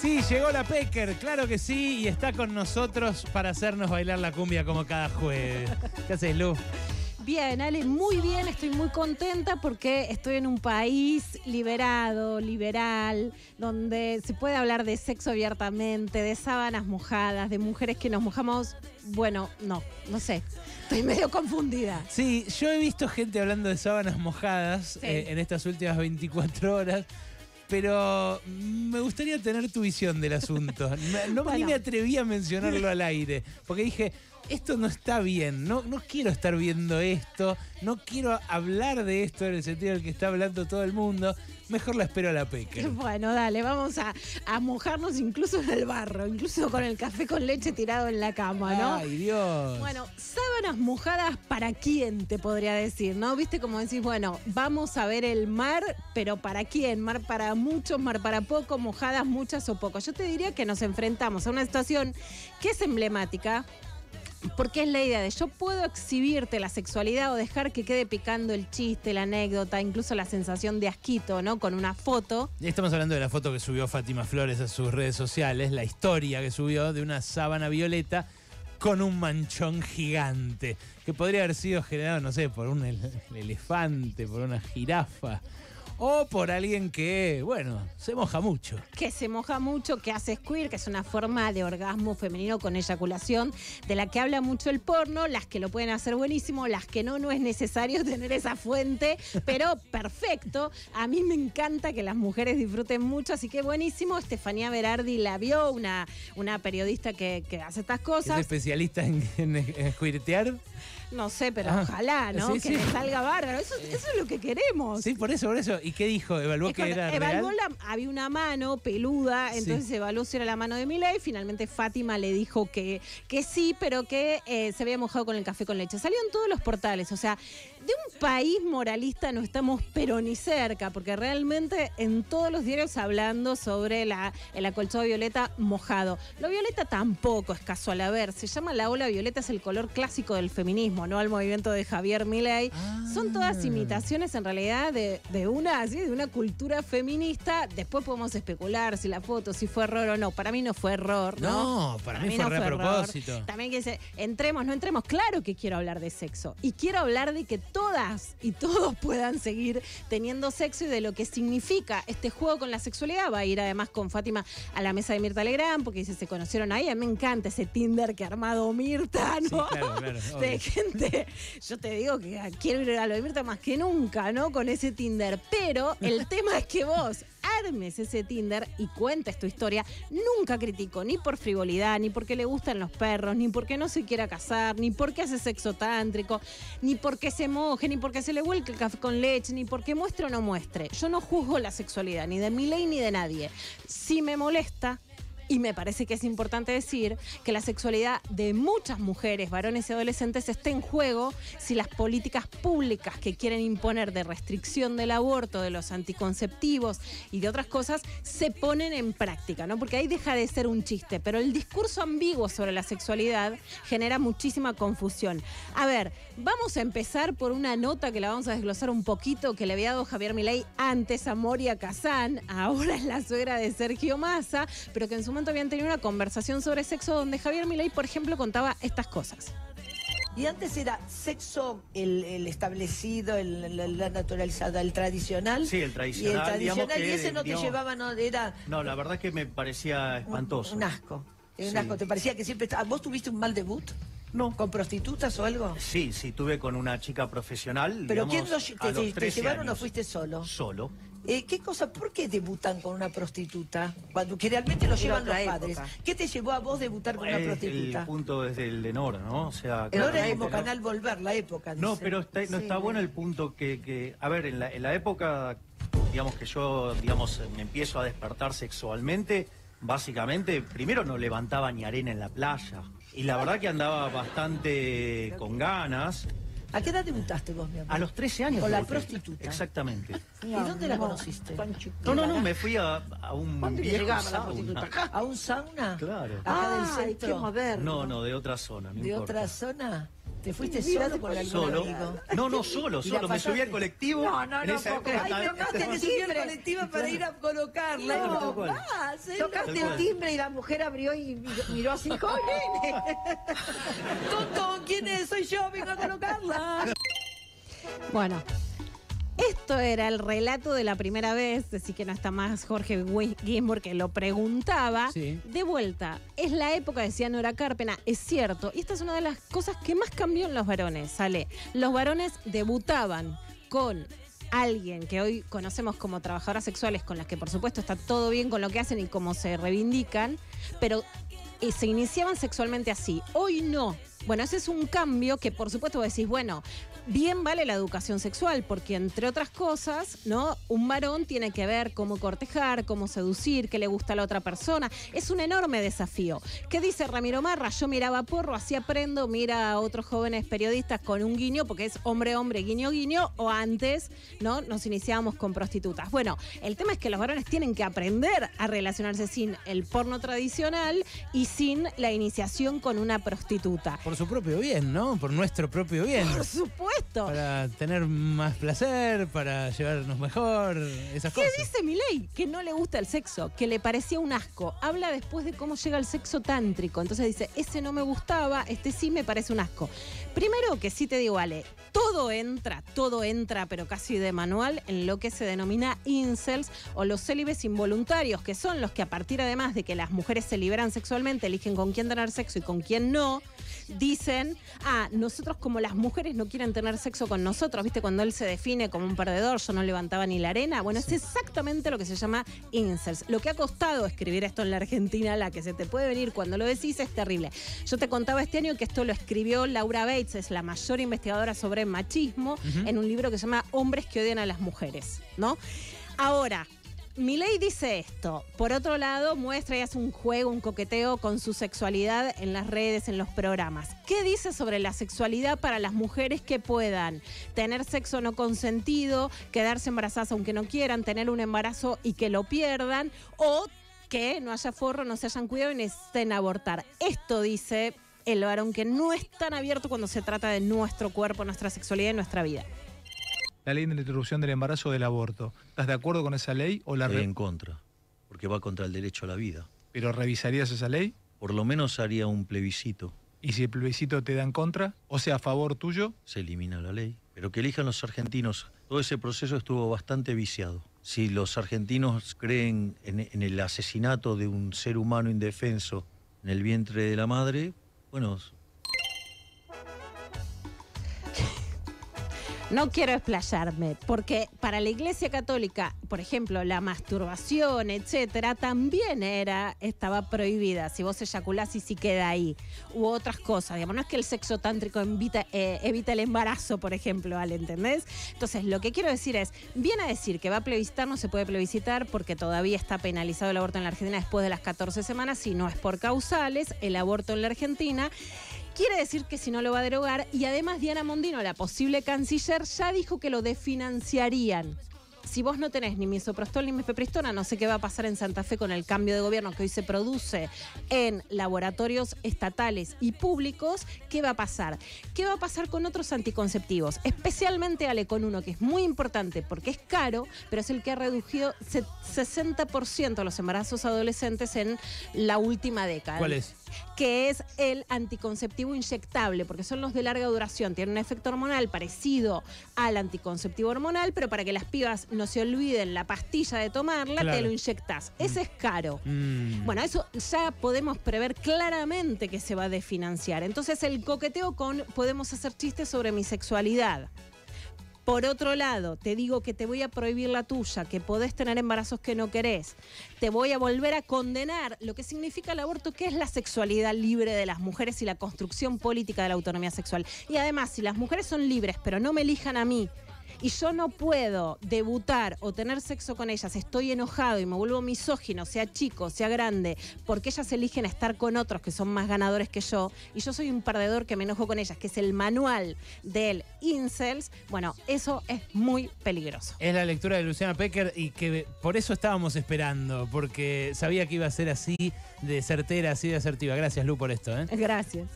Sí, llegó la Pecker, claro que sí, y está con nosotros para hacernos bailar la cumbia como cada jueves. ¿Qué haces, Lu? Bien, Ale, muy bien, estoy muy contenta porque estoy en un país liberado, liberal, donde se puede hablar de sexo abiertamente, de sábanas mojadas, de mujeres que nos mojamos. Bueno, no, no sé, estoy medio confundida. Sí, yo he visto gente hablando de sábanas mojadas Sí. eh, en estas últimas 24 horas. Pero me gustaría tener tu visión del asunto. Me- No, ni me atreví a mencionarlo al aire. Porque dije, esto no está bien. No, no quiero estar viendo esto. No quiero hablar de esto en el sentido del que está hablando todo el mundo. Mejor la espero a la Pecker. Bueno, dale, vamos a, a mojarnos incluso en el barro, incluso con el café con leche tirado en la cama, ¿no? Ay, Dios. Bueno, sábanas mojadas para quién, te podría decir, ¿no? Viste como decís, bueno, vamos a ver el mar, pero ¿para quién? Mar para muchos, mar para pocos, mojadas muchas o pocos. Yo te diría que nos enfrentamos a una situación que es emblemática. Porque es la idea de yo puedo exhibirte la sexualidad o dejar que quede picando el chiste, la anécdota, incluso la sensación de asquito, ¿no? Con una foto. Estamos hablando de la foto que subió Fátima Flores a sus redes sociales, la historia que subió de una sábana violeta con un manchón gigante, que podría haber sido generado, no sé, por un el- elefante, por una jirafa, o por alguien que, bueno, se moja mucho. que se moja mucho, que hace squirt, que es una forma de orgasmo femenino con eyaculación, de la que habla mucho el porno, las que lo pueden hacer buenísimo, las que no, no es necesario tener esa fuente, pero perfecto. A mí me encanta que las mujeres disfruten mucho, así que buenísimo. Estefanía Berardi la vio, una, una periodista que, que hace estas Es cosas. especialista en, en, en squirtear. No sé, pero Ah, ojalá, ¿no? sí, que sí. le salga bárbaro. Eso, eso es lo que queremos. Sí, por eso, por eso. ¿Y qué dijo? ¿Evaluó Es que era evaluó real? la- había una mano peluda, Sí. entonces evaluó si era la mano de Milei. Finalmente Fátima le dijo que, que sí, pero que eh, se había mojado con el café con leche. Salió en todos los portales. O sea, de un país moralista no estamos pero ni cerca, porque realmente en todos los diarios hablando sobre la, el acolchado violeta mojado. Lo violeta tampoco es casual. A ver, se llama la ola violeta, es el color clásico del feminismo, no al movimiento de Javier Milei. Son todas Ah. imitaciones en realidad de, de una, ¿sí? de una cultura feminista. Después podemos especular si la foto, si fue error o no. Para mí no fue error, ¿no? No, para mí fue re a error. propósito. También que dice, entremos, no entremos. Claro que quiero hablar de sexo. Y quiero hablar de que todas y todos puedan seguir teniendo sexo y de lo que significa este juego con la sexualidad. Va a ir además con Fátima a la mesa de Mirta Legrand, porque dice, se conocieron ahí. A mí me encanta ese Tinder que ha armado Mirta, ¿no? Sí, claro, claro, de gente. Yo te digo que quiero ir a lo de Mirta más que nunca, ¿no? Con ese Tinder. Pero el tema es que vos armes ese Tinder y cuentes tu historia. Nunca critico, ni por frivolidad, ni porque le gustan los perros, ni porque no se quiera casar, ni porque hace sexo tántrico, ni porque se moje, ni porque se le vuelque el café con leche, ni porque muestre o no muestre. Yo no juzgo la sexualidad, ni de mi ley ni de nadie. Si me molesta, y me parece que es importante decir que la sexualidad de muchas mujeres, varones y adolescentes está en juego si las políticas públicas que quieren imponer de restricción del aborto, de los anticonceptivos y de otras cosas se ponen en práctica, ¿no? Porque ahí deja de ser un chiste, pero el discurso ambiguo sobre la sexualidad genera muchísima confusión. A ver, vamos a empezar por una nota que la vamos a desglosar un poquito que le había dado Javier Milei antes a Moria Kazán, ahora es la suegra de Sergio Massa, pero que en su momento habían tenido una conversación sobre sexo donde Javier Milei, por ejemplo, contaba estas cosas. Y antes era sexo el, el establecido, el, la, la naturalizada, el tradicional. Sí, el tradicional, Y el tradicional, que, y ese no digamos- te llevaba, no, era No, la verdad que me parecía espantoso. un asco. Era Un Sí. asco. ¿Te parecía que siempre. ¿Vos tuviste un mal debut? No. ¿Con prostitutas o algo? Sí, sí, tuve con una chica profesional. ¿Pero digamos, quién lo te, te- te 13 llevaron o años. fuiste solo? Solo. Eh, ¿Qué cosa? ¿Por qué debutan con una prostituta? Cuando que realmente lo llevan los padres. ¿Qué te llevó a vos debutar con una prostituta? El punto desde el de Nora, ¿no? O sea, Ahora claramente, es como ¿no? Canal Volver, la época. No, pero está- no Sí, está bueno ¿no? el punto que, que- a ver, en la, en la época, digamos que yo, digamos, me empiezo a despertar sexualmente, básicamente, primero no levantaba ni arena en la playa. Y la verdad que andaba bastante con ganas. ¿A qué edad debutaste vos, mi amor? A los 13 años. Con la debuté. prostituta. Exactamente. ¿Y dónde la conociste? No, no, no, me fui a, a un ¿Dónde viejo llegaba la sauna. prostituta? Acá. ¿A un sauna? Claro. Acá del Ay, centro. qué moderno. No, no, de otra zona, no ¿De importa. otra zona? ¿Te fuiste Mira, solo con algún Solo. amigo? No, no, solo, ¿Y la solo. Me subí al colectivo. No, no, en no, ay, tocaste el timbre para ir a colocarla. No, va, hacelo. Tal Tocaste el timbre y la mujer abrió y miró así, ¡Jolín! ¡Tonto! ¿Quién es? Soy yo, vengo a colocarla. Bueno, esto era el relato de la primera vez, así que no está más Jorge Ginsburg que lo preguntaba. Sí. De vuelta, es la época, decía Nora Carpena, es cierto, y esta es una de las cosas que más cambió en los varones, ¿sale? Los varones debutaban con alguien que hoy conocemos como trabajadoras sexuales, con las que por supuesto está todo bien con lo que hacen y cómo se reivindican, pero eh, se iniciaban sexualmente así. Hoy no. Bueno, ese es un cambio que por supuesto vos decís, bueno, bien vale la educación sexual, porque entre otras cosas, ¿no? Un varón tiene que ver cómo cortejar, cómo seducir, qué le gusta a la otra persona. Es un enorme desafío. ¿Qué dice Ramiro Marra? Yo miraba porro, así aprendo, mira a otros jóvenes periodistas con un guiño, porque es hombre, hombre, guiño, guiño, o antes, ¿no? Nos iniciábamos con prostitutas. Bueno, el tema es que los varones tienen que aprender a relacionarse sin el porno tradicional y sin la iniciación con una prostituta. Por su propio bien, ¿no? Por nuestro propio bien. Por supuesto. Para tener más placer, para llevarnos mejor, esas ¿Qué cosas. dice Milei? Que no le gusta el sexo, que le parecía un asco. Habla después de cómo llega el sexo tántrico. Entonces dice, ese no me gustaba, este sí me parece un asco. Primero que sí te digo, Ale, todo entra, todo entra, pero casi de manual, en lo que se denomina incels o los célibes involuntarios, que son los que a partir además de que las mujeres se liberan sexualmente, eligen con quién tener sexo y con quién no, dicen, ah, nosotros como las mujeres no quieren tener sexo con nosotros, ¿viste? Cuando él se define como un perdedor, yo no levantaba ni la arena. Bueno, es exactamente lo que se llama incels. Lo que ha costado escribir esto en la Argentina, la que se te puede venir cuando lo decís, es terrible. Yo te contaba este año que esto lo escribió Laura Bates, es la mayor investigadora sobre machismo, en un libro que se llama Hombres que odian a las mujeres, ¿no? Ahora, Milei dice esto. Por otro lado, muestra y hace un juego, un coqueteo con su sexualidad en las redes, en los programas. ¿Qué dice sobre la sexualidad para las mujeres que puedan tener sexo no consentido, quedarse embarazadas aunque no quieran, tener un embarazo y que lo pierdan, o que no haya forro, no se hayan cuidado y necesiten abortar? Esto dice el varón que no es tan abierto cuando se trata de nuestro cuerpo, nuestra sexualidad y nuestra vida. La ley de la interrupción del embarazo o del aborto. ¿Estás de acuerdo con esa ley o la Estoy en contra, porque va contra el derecho a la vida. pero revisarías esa ley? Por lo menos haría un plebiscito. Y si el plebiscito te da en contra, o sea, a favor tuyo, se elimina la ley. Pero que elijan los argentinos. Todo ese proceso estuvo bastante viciado. Si los argentinos creen en, en el asesinato de un ser humano indefenso en el vientre de la madre, bueno, No quiero explayarme, porque para la Iglesia Católica, por ejemplo, la masturbación, etcétera, también era, estaba prohibida. Si vos eyaculás y si queda ahí. U otras cosas. Digamos, no es que el sexo tántrico evita, eh, evita el embarazo, por ejemplo, ¿vale? ¿entendés? Entonces, lo que quiero decir es, viene a decir que va a plebiscitar, no se puede plebiscitar porque todavía está penalizado el aborto en la Argentina después de las 14 semanas, si no es por causales, el aborto en la Argentina. Quiere decir que si no lo va a derogar y además Diana Mondino, la posible canciller, ya dijo que lo desfinanciarían. Si vos no tenés ni misoprostol ni mifepristona, no sé qué va a pasar en Santa Fe con el cambio de gobierno que hoy se produce en laboratorios estatales y públicos. ¿Qué va a pasar? ¿Qué va a pasar con otros anticonceptivos? Especialmente, Ale, con uno que es muy importante porque es caro, pero es el que ha reducido se- 60% los embarazos adolescentes en la última década ¿Cuál es? Que es el anticonceptivo inyectable, porque son los de larga duración, tienen un efecto hormonal parecido al anticonceptivo hormonal, pero para que las pibas no se olviden la pastilla de tomarla, Claro. te lo inyectás. Ese es caro. Mm. Bueno, eso ya podemos prever claramente que se va a desfinanciar. Entonces el coqueteo con podemos hacer chistes sobre mi sexualidad. Por otro lado, te digo que te voy a prohibir la tuya, que podés tener embarazos que no querés. Te voy a volver a condenar lo que significa el aborto, que es la sexualidad libre de las mujeres y la construcción política de la autonomía sexual. Y además, si las mujeres son libres, pero no me elijan a mí, y yo no puedo debutar o tener sexo con ellas, estoy enojado y me vuelvo misógino, sea chico, sea grande, porque ellas eligen estar con otros que son más ganadores que yo, y yo soy un perdedor que me enojo con ellas, que es el manual del incels, bueno, eso es muy peligroso. Es la lectura de Luciana Pecker y que por eso estábamos esperando, porque sabía que iba a ser así de certera, así de asertiva. Gracias, Lu, por esto. ¿eh? Gracias.